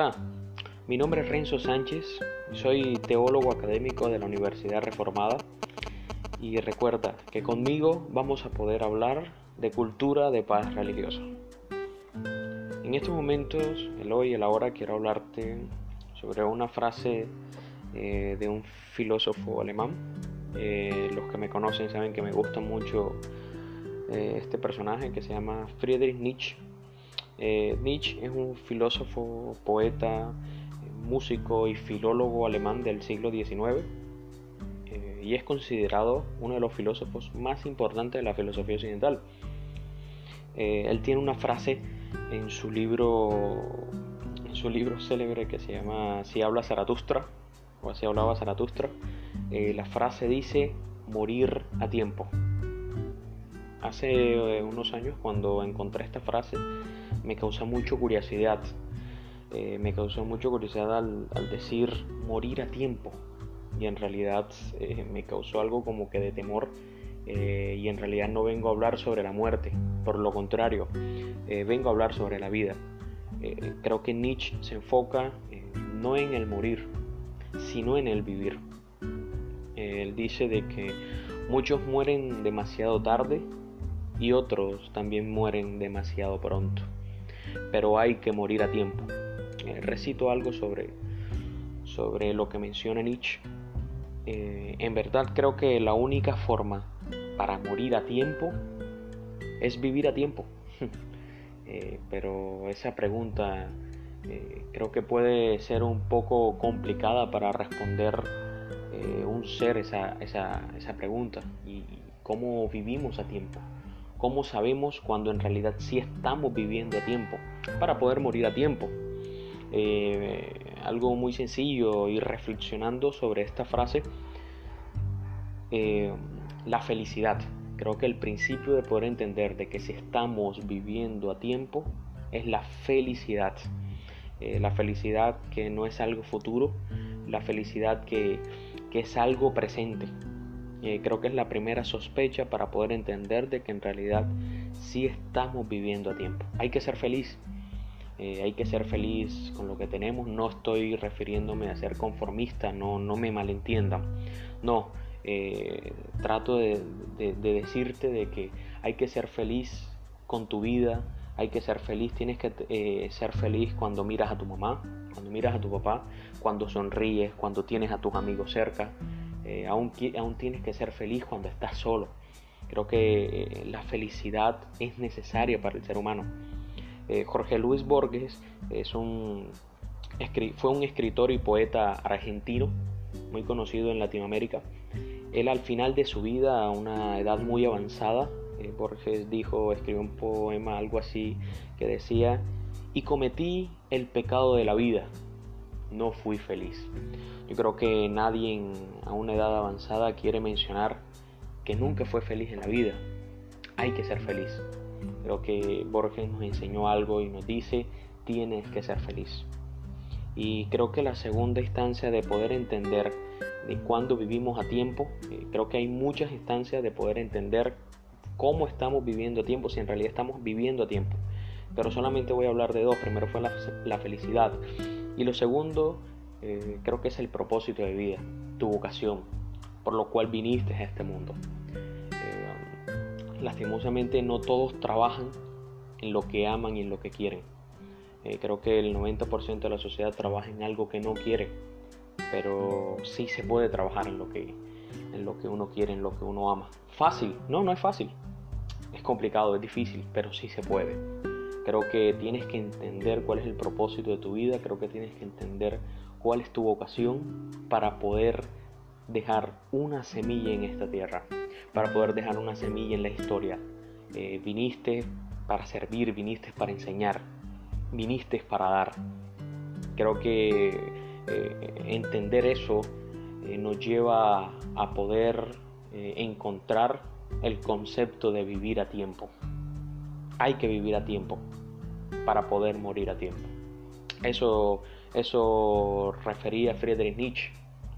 Hola, mi nombre es Renzo Sánchez, soy teólogo académico de la Universidad Reformada y recuerda que conmigo vamos a poder hablar de cultura de paz religiosa. En estos momentos, el hoy y el ahora, quiero hablarte sobre una frase eh, de un filósofo alemán. Eh, los que me conocen saben que me gusta mucho eh, este personaje que se llama Friedrich Nietzsche eh, Nietzsche es un filósofo, poeta, músico y filólogo alemán del siglo XIX eh, y es considerado uno de los filósofos más importantes de la filosofía occidental. Eh, él tiene una frase en su libro, en su libro célebre que se llama Si habla Zaratustra o así hablaba Zaratustra. la frase dice morir a tiempo. Hace unos años cuando encontré esta frase me causó mucho curiosidad. Eh, me causó mucho curiosidad al, decir morir a tiempo. Y en realidad eh, me causó algo como que de temor. Eh, y en realidad no vengo a hablar sobre la muerte. Por lo contrario, vengo a hablar sobre la vida. creo que Nietzsche se enfoca no en el morir, sino en el vivir. él dice de que muchos mueren demasiado tarde y otros también mueren demasiado pronto pero hay que morir a tiempo. Eh, recito algo sobre, sobre lo que menciona Nietzsche. Eh, en verdad creo que la única forma para morir a tiempo es vivir a tiempo. Eh, pero esa pregunta creo que puede ser un poco complicada para responder un ser esa, esa, esa pregunta y cómo vivimos a tiempo cómo sabemos cuando en realidad sí estamos viviendo a tiempo para poder morir a tiempo. Eh, algo muy sencillo y reflexionando sobre esta frase, eh, la felicidad. Creo que el principio de poder entender de que si estamos viviendo a tiempo es la felicidad. Eh, la felicidad que no es algo futuro, la felicidad que, que es algo presente, eh, creo que es la primera sospecha para poder entender de que en realidad sí estamos viviendo a tiempo. Hay que ser feliz. Eh, hay que ser feliz con lo que tenemos. No estoy refiriéndome a ser conformista, no, no me malentiendan. No, eh, trato de, decirte de que hay que ser feliz con tu vida, hay que ser feliz, tienes que ser feliz cuando miras a tu mamá, cuando miras a tu papá, cuando sonríes, cuando tienes a tus amigos cerca, eh, aún, tienes que ser feliz cuando estás solo. Creo que eh, la felicidad es necesaria para el ser humano. Eh, Jorge Luis Borges es un, fue un escritor y poeta argentino muy conocido en Latinoamérica. Él al final de su vida, a una edad muy avanzada, Borges dijo, escribió un poema, algo así, que decía, y cometí el pecado de la vida, no fui feliz. Yo creo que nadie a una edad avanzada quiere mencionar que nunca fue feliz en la vida. Hay que ser feliz. Creo que Borges nos enseñó algo y nos dice, tienes que ser feliz. Y creo que la segunda instancia de poder entender de cuándo vivimos a tiempo, eh, creo que hay muchas instancias de poder entender cómo estamos viviendo a tiempo, si en realidad estamos viviendo a tiempo. Pero solamente voy a hablar de dos. Primero fue la, la felicidad. Y lo segundo eh, creo que es el propósito de vida, tu vocación, por lo cual viniste a este mundo. Eh, lastimosamente no todos trabajan en lo que aman y en lo que quieren. Eh, creo que el 90% de la sociedad trabaja en algo que no quiere, pero sí se puede trabajar en lo que, en lo que uno quiere, en lo que uno ama. Fácil, no, no es fácil. Es complicado, es difícil, pero sí se puede. Creo que tienes que entender cuál es el propósito de tu vida, creo que tienes que entender cuál es tu vocación para poder dejar una semilla en esta tierra, para poder dejar una semilla en la historia. Eh, viniste para servir, viniste para enseñar, viniste para dar. Creo que eh, entender eso eh, nos lleva a poder encontrar el concepto de vivir a tiempo. Hay que vivir a tiempo para poder morir a tiempo. Eso eso refería Friedrich Nietzsche.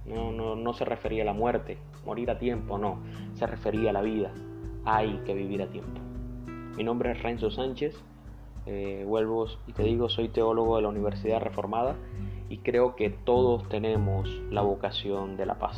No, no, se refería a la muerte, morir a tiempo, no. Se refería a la vida. Hay que vivir a tiempo. Mi nombre es Renzo Sánchez. Eh, vuelvo y te digo, soy teólogo de la Universidad Reformada y creo que todos tenemos la vocación de la paz.